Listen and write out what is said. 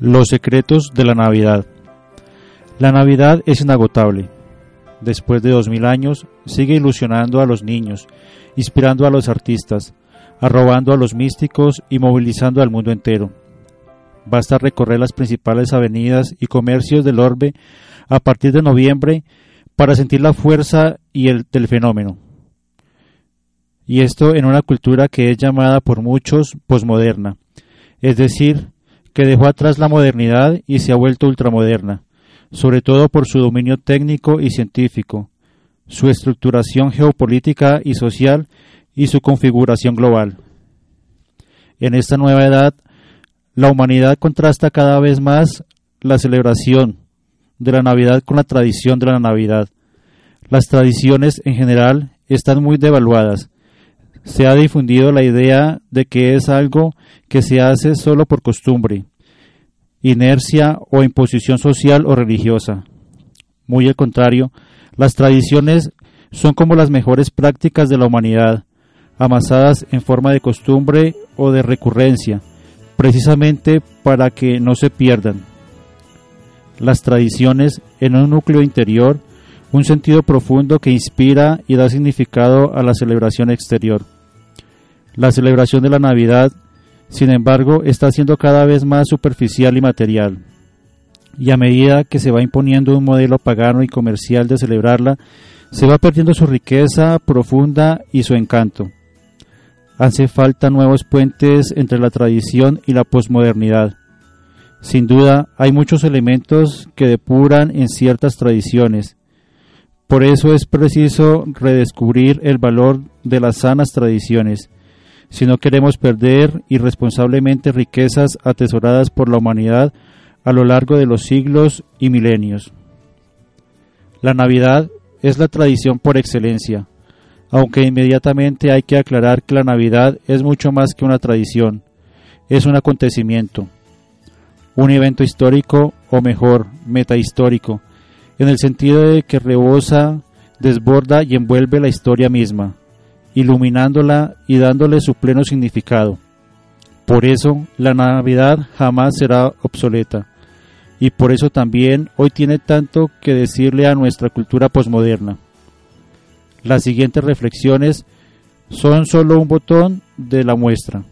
Los secretos de la Navidad. La Navidad es inagotable. Después de dos mil años, sigue ilusionando a los niños, inspirando a los artistas, arrobando a los místicos y movilizando al mundo entero. Basta recorrer las principales avenidas y comercios del orbe a partir de noviembre para sentir la fuerza y el del fenómeno. Y esto en una cultura que es llamada por muchos posmoderna, es decir, que dejó atrás la modernidad y se ha vuelto ultramoderna, sobre todo por su dominio técnico y científico, su estructuración geopolítica y social y su configuración global. En esta nueva edad, la humanidad contrasta cada vez más la celebración de la Navidad con la tradición de la Navidad. Las tradiciones en general están muy devaluadas. Se ha difundido la idea de que es algo que se hace solo por costumbre, inercia o imposición social o religiosa. Muy al contrario, las tradiciones son como las mejores prácticas de la humanidad, amasadas en forma de costumbre o de recurrencia, precisamente para que no se pierdan. Las tradiciones en un núcleo interior, un sentido profundo que inspira y da significado a la celebración exterior. La celebración de la Navidad sin embargo, está siendo cada vez más superficial y material. Y a medida que se va imponiendo un modelo pagano y comercial de celebrarla, se va perdiendo su riqueza profunda y su encanto. Hace falta nuevos puentes entre la tradición y la posmodernidad. Sin duda, hay muchos elementos que depuran en ciertas tradiciones. Por eso es preciso redescubrir el valor de las sanas tradiciones si no queremos perder irresponsablemente riquezas atesoradas por la humanidad a lo largo de los siglos y milenios. La Navidad es la tradición por excelencia, aunque inmediatamente hay que aclarar que la Navidad es mucho más que una tradición, es un acontecimiento, un evento histórico o mejor, metahistórico, en el sentido de que rebosa, desborda y envuelve la historia misma iluminándola y dándole su pleno significado. Por eso la Navidad jamás será obsoleta y por eso también hoy tiene tanto que decirle a nuestra cultura posmoderna. Las siguientes reflexiones son solo un botón de la muestra.